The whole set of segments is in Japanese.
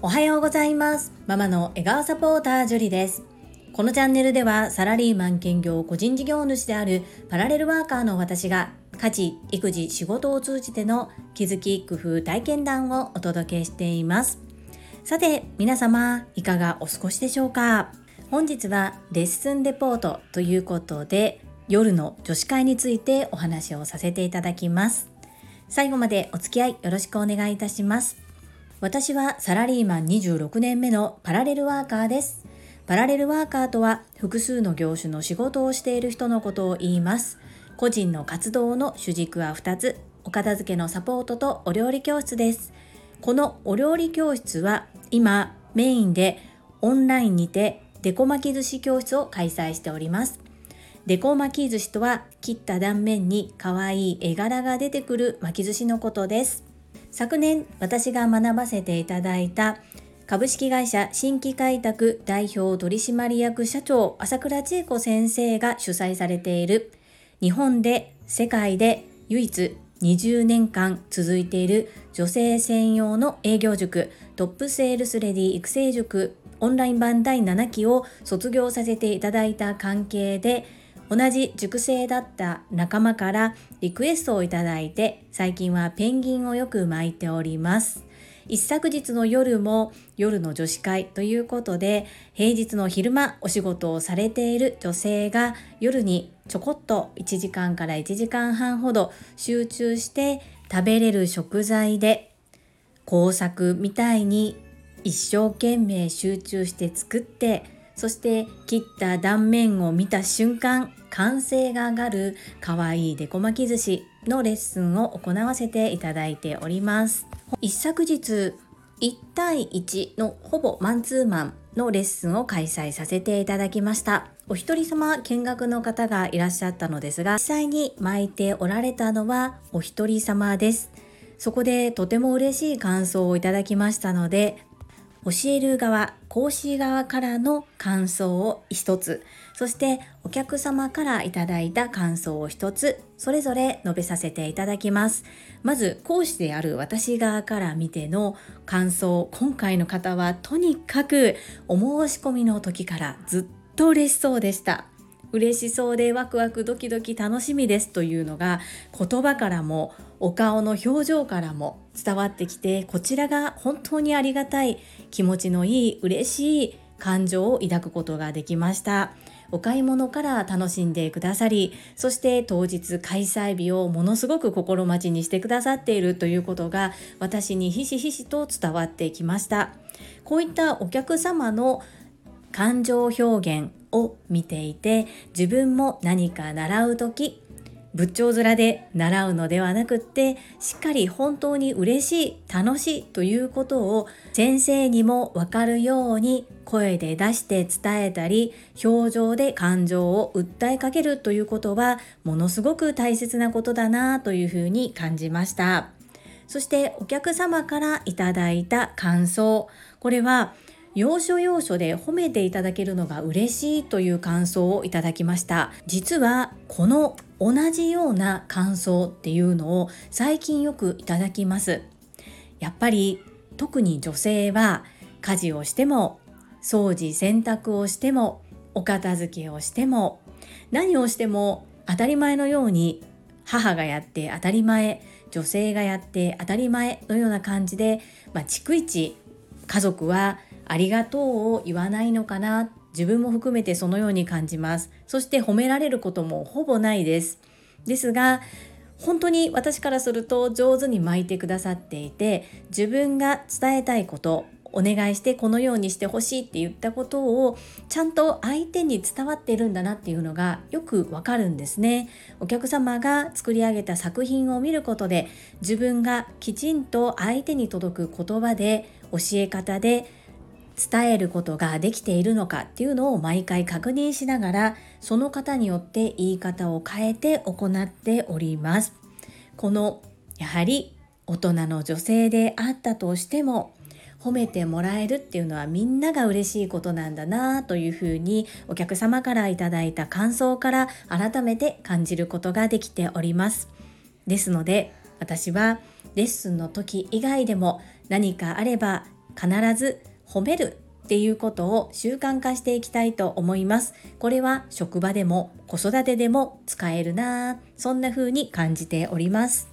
おはようございます。ママの笑顔サポータージュリです。このチャンネルではサラリーマン兼業個人事業主であるパラレルワーカーの私が家事、育児、仕事を通じての気づき、工夫、体験談をお届けしています。さて皆様いかがお過ごしでしょうか？本日はレッスンレポートということで夜の女子会についてお話をさせていただきます。最後までお付き合いよろしくお願いいたします。私はサラリーマン26年目のパラレルワーカーです。パラレルワーカーとは複数の業種の仕事をしている人のことを言います。個人の活動の主軸は2つお片付けのサポートとお料理教室です。このお料理教室は今メインでオンラインにてデコ巻き寿司教室を開催しております。デコ巻き寿司とは切った断面に可愛い絵柄が出てくる巻き寿司のことです。昨年私が学ばせていただいた株式会社新規開拓代表取締役社長朝倉千恵子先生が主催されている日本で世界で唯一20年間続いている女性専用の営業塾トップセールスレディ育成塾オンライン版第7期を卒業させていただいた関係で同じ塾生だった仲間からリクエストをいただいて最近はペンギンをよく巻いております。一昨日の夜も夜の女子会ということで平日の昼間お仕事をされている女性が夜にちょこっと1時間から1時間半ほど集中して食べれる食材で工作みたいに一生懸命集中して作ってそして切った断面を見た瞬間完成が上がる可愛いデコ巻き寿司のレッスンを行わせていただいております。一昨日1対1のほぼマンツーマンのレッスンを開催させていただきました。お一人様見学の方がいらっしゃったのですが実際に巻いておられたのはお一人様です。そこでとても嬉しい感想をいただきましたので教える側、講師側からの感想を一つ、そしてお客様からいただいた感想を一つ、それぞれ述べさせていただきます。まず、講師である私側から見ての感想、今回の方はとにかくお申し込みの時からずっと嬉しそうでした。嬉しそうでワクワクドキドキ楽しみですというのが言葉からもお顔の表情からも伝わってきてこちらが本当にありがたい気持ちのいい嬉しい感情を抱くことができましたお買い物から楽しんでくださりそして当日開催日をものすごく心待ちにしてくださっているということが私にひしひしと伝わってきました。こういったお客様の感情表現を見ていて自分も何か習う時仏頂面で習うのではなくってしっかり本当に嬉しい楽しいということを先生にもわかるように声で出して伝えたり表情で感情を訴えかけるということはものすごく大切なことだなというふうに感じました。そしてお客様からいただいた感想。これは要所要所で褒めていただけるのが嬉しいという感想をいただきました。実はこの同じような感想っていうのを最近よくいただきます。やっぱり特に女性は家事をしても掃除洗濯をしてもお片付けをしても何をしても当たり前のように母がやって当たり前女性がやって当たり前のような感じで、まあ、逐一家族はありがとうを言わないのかな自分も含めてそのように感じます。そして褒められることもほぼないです。ですが本当に私からすると上手に巻いてくださっていて自分が伝えたいことお願いしてこのようにしてほしいって言ったことをちゃんと相手に伝わってるんだなっていうのがよくわかるんですね。お客様が作り上げた作品を見ることで自分がきちんと相手に届く言葉で教え方で伝えることができているのかっていうのを毎回確認しながらその方によって言い方を変えて行っております。このやはり大人の女性であったとしても褒めてもらえるっていうのはみんなが嬉しいことなんだなというふうにお客様からいただいた感想から改めて感じることができております。ですので私はレッスンの時以外でも何かあれば必ず褒めるっていうことを習慣化していきたいと思います。これは職場でも子育てでも使えるなそんな風に感じております。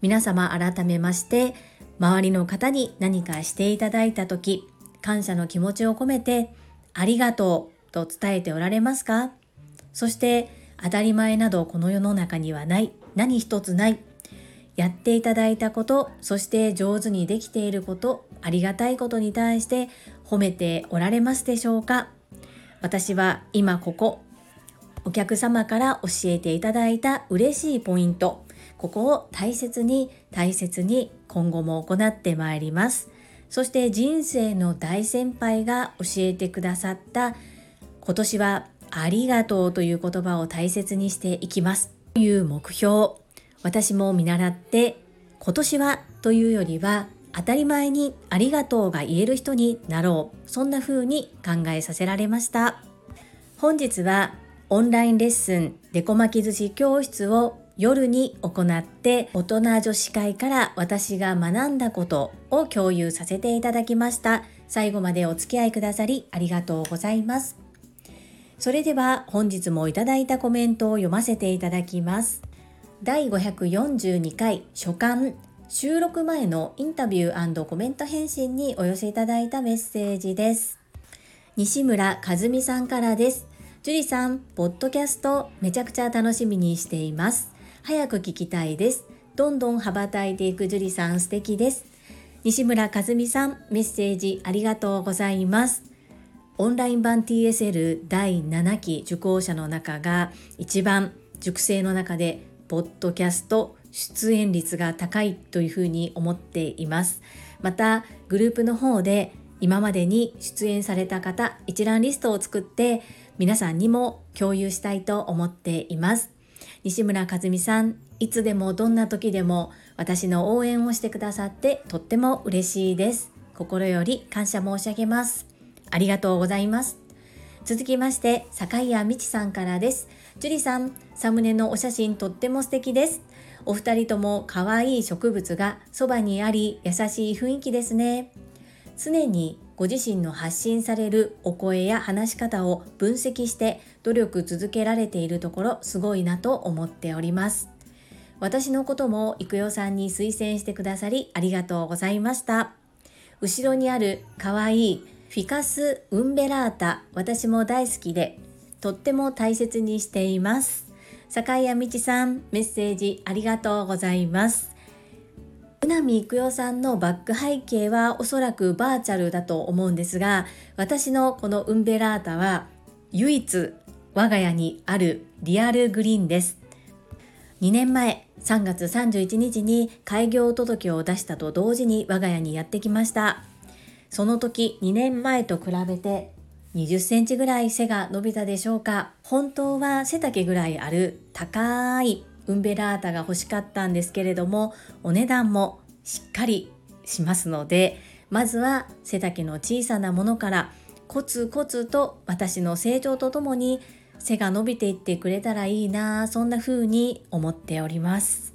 皆様改めまして周りの方に何かしていただいた時感謝の気持ちを込めてありがとうと伝えておられますか？そして当たり前などこの世の中にはない何一つないやっていただいたことそして上手にできていることありがたいことに対して褒めておられますでしょうか？私は今ここお客様から教えていただいた嬉しいポイントここを大切に大切に今後も行ってまいります。そして人生の大先輩が教えてくださった今年はありがとうという言葉を大切にしていきます。という目標私も見習って今年はというよりは当たり前にありがとうが言える人になろう。そんな風に考えさせられました。本日はオンラインレッスンデコ巻き寿司教室を夜に行って大人女子会から私が学んだことを共有させていただきました。最後までお付き合いくださりありがとうございます。それでは本日もいただいたコメントを読ませていただきます。第542回初刊収録前のインタビューコメント返信にお寄せいただいたメッセージです。西村和美さんからです。樹里さん、ポッドキャストめちゃくちゃ楽しみにしています。早く聞きたいです。どんどん羽ばたいていく樹里さん素敵です。西村和美さん、メッセージありがとうございます。オンライン版 TSL 第7期受講者の中が一番熟成の中でポッドキャスト出演率が高いというふうに思っています。またグループの方で今までに出演された方一覧リストを作って皆さんにも共有したいと思っています。西村和美さんいつでもどんな時でも私の応援をしてくださってとっても嬉しいです。心より感謝申し上げます。ありがとうございます。続きまして坂井谷美智さんからです。樹里さんサムネのお写真とっても素敵です。お二人とも可愛い植物がそばにあり優しい雰囲気ですね。常にご自身の発信されるお声や話し方を分析して努力続けられているところすごいなと思っております。私のことも育代さんに推薦してくださりありがとうございました。後ろにある可愛いフィカス・ウンベラータ私も大好きでとっても大切にしています。坂井谷道さん、メッセージありがとうございます。うなみいくよさんのバック背景はおそらくバーチャルだと思うんですが、私のこのウンベラータは唯一我が家にあるリアルグリーンです。2年前3月31日に開業届を出したと同時に我が家にやってきました。その時2年前と比べて20センチぐらい背が伸びたでしょうか？本当は背丈ぐらいある高いウンベラータが欲しかったんですけれどもお値段もしっかりしますのでまずは背丈の小さなものからコツコツと私の成長とともに背が伸びていってくれたらいいなそんな風に思っております。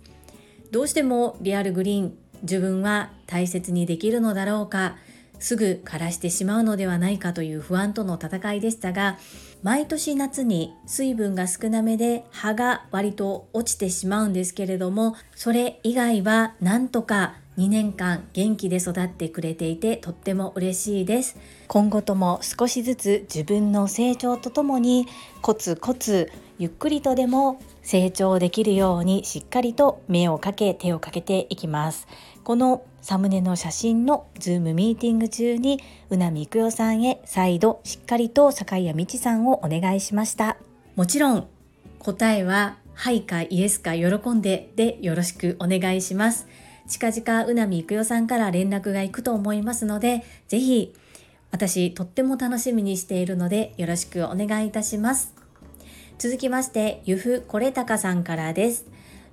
どうしてもリアルグリーン自分は大切にできるのだろうか？すぐ枯らしてしまうのではないかという不安との戦いでしたが毎年夏に水分が少なめで葉が割と落ちてしまうんですけれどもそれ以外はなんとか2年間元気で育ってくれていてとっても嬉しいです。今後とも少しずつ自分の成長とともにコツコツゆっくりとでも成長できるようにしっかりと目をかけ手をかけていきます。このサムネの写真のズームミーティング中にうなみいくよさんへ再度しっかりと坂井谷道さんをお願いしました。もちろん答えははいかイエスか喜んででよろしくお願いします。近々うなみいくよさんから連絡が行くと思いますのでぜひ私とっても楽しみにしているのでよろしくお願いいたします。続きましてゆふこれたかさんからです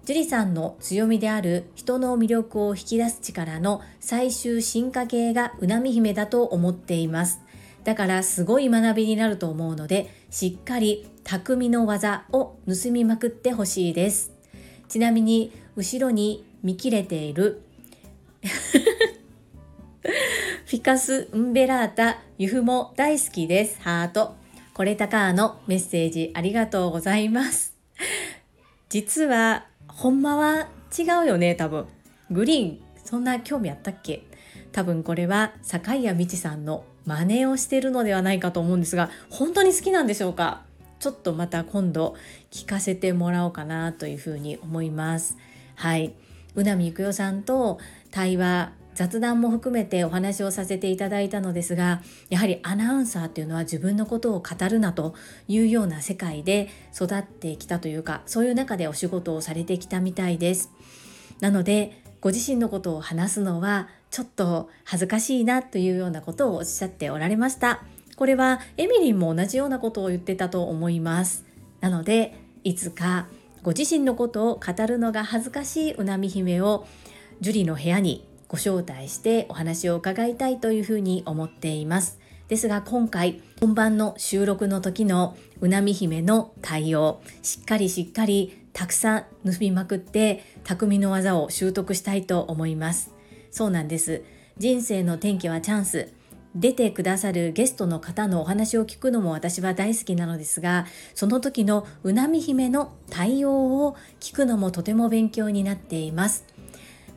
樹里さんの強みである人の魅力を引き出す力の最終進化系がうなみ姫だと思っています。だからすごい学びになると思うので、しっかり匠の技を盗みまくってほしいです。ちなみに、後ろに見切れているフィカス・ウンベラータ・ユフも大好きです。ハート。これたかーのメッセージありがとうございます。実は、ほんまは違うよね、多分。グリーン、そんな興味あったっけ？多分これは坂井谷美智さんの真似をしてるのではないかと思うんですが、本当に好きなんでしょうか？ちょっとまた今度聞かせてもらおうかなというふうに思います。はい。宇波育代さんと対話雑談も含めてお話をさせていただいたのですがやはりアナウンサーっていうのは自分のことを語るなというような世界で育ってきたというかそういう中でお仕事をされてきたみたいです。なのでご自身のことを話すのはちょっと恥ずかしいなというようなことをおっしゃっておられました。これはエミリンも同じようなことを言ってたと思います。なのでいつかご自身のことを語るのが恥ずかしいうなみ姫をジュリの部屋にご招待してお話を伺いたいというふうに思っています。ですが今回本番の収録の時のうなみ姫の対応しっかりしっかりたくさん盗みまくって匠の技を習得したいと思います。そうなんです。人生の転機はチャンス。出てくださるゲストの方のお話を聞くのも私は大好きなのですがその時のうなみ姫の対応を聞くのもとても勉強になっています。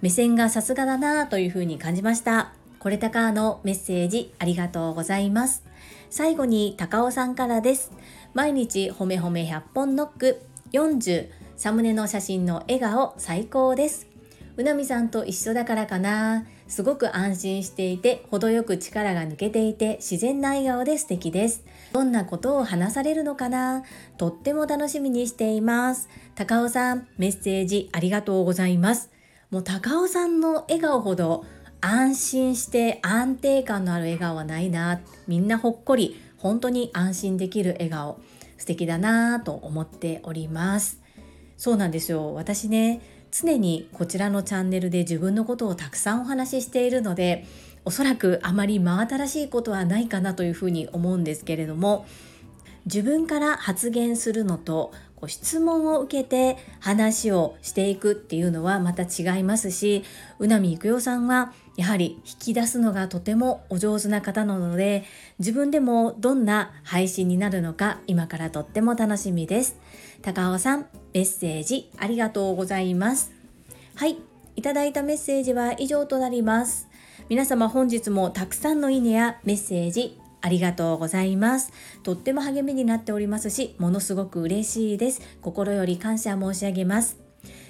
目線がさすがだなというふうに感じました。これたかのメッセージありがとうございます。最後に高尾さんからです。毎日ほめほめ100本ノック40サムネの写真の笑顔最高です。うなみさんと一緒だからかな。すごく安心していて、程よく力が抜けていて、自然な笑顔で素敵です。どんなことを話されるのかなとっても楽しみにしています。高尾さん、メッセージありがとうございます。もう高尾さんの笑顔ほど安心して安定感のある笑顔はないな。みんなほっこり本当に安心できる笑顔素敵だなと思っております。そうなんですよ。私ね常にこちらのチャンネルで自分のことをたくさんお話ししているのでおそらくあまり真新しいことはないかなというふうに思うんですけれども自分から発言するのとこう質問を受けて話をしていくっていうのはまた違いますし宇波育代さんはやはり引き出すのがとてもお上手な方なので自分でもどんな配信になるのか今からとっても楽しみです。高尾さんメッセージありがとうございます。はいいただいたメッセージは以上となります。皆様本日もたくさんのいいねやメッセージありがとうございます。とっても励みになっておりますし、ものすごく嬉しいです。心より感謝申し上げます。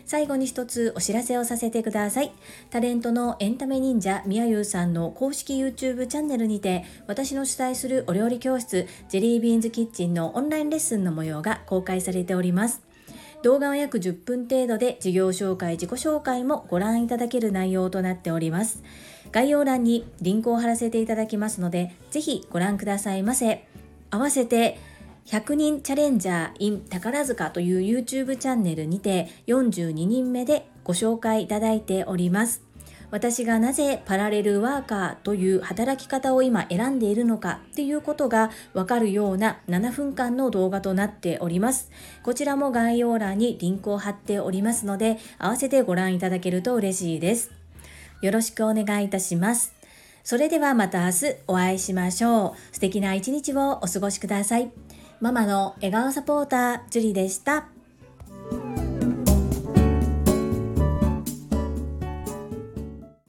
最後に一つお知らせをさせてください。タレントのエンタメ忍者みやゆうさんの公式 YouTube チャンネルにて、私の主催するお料理教室、ジェリービーンズキッチンのオンラインレッスンの模様が公開されております。動画は約10分程度で事業紹介、自己紹介もご覧いただける内容となっております。概要欄にリンクを貼らせていただきますので、ぜひご覧くださいませ。合わせて、100人チャレンジャー in 宝塚という YouTube チャンネルにて42人目でご紹介いただいております。私がなぜパラレルワーカーという働き方を今選んでいるのかっていうことがわかるような7分間の動画となっております。こちらも概要欄にリンクを貼っておりますので、合わせてご覧いただけると嬉しいです。よろしくお願いいたします。それではまた明日お会いしましょう。素敵な一日をお過ごしください。ママの笑顔サポーター、ジュリでした。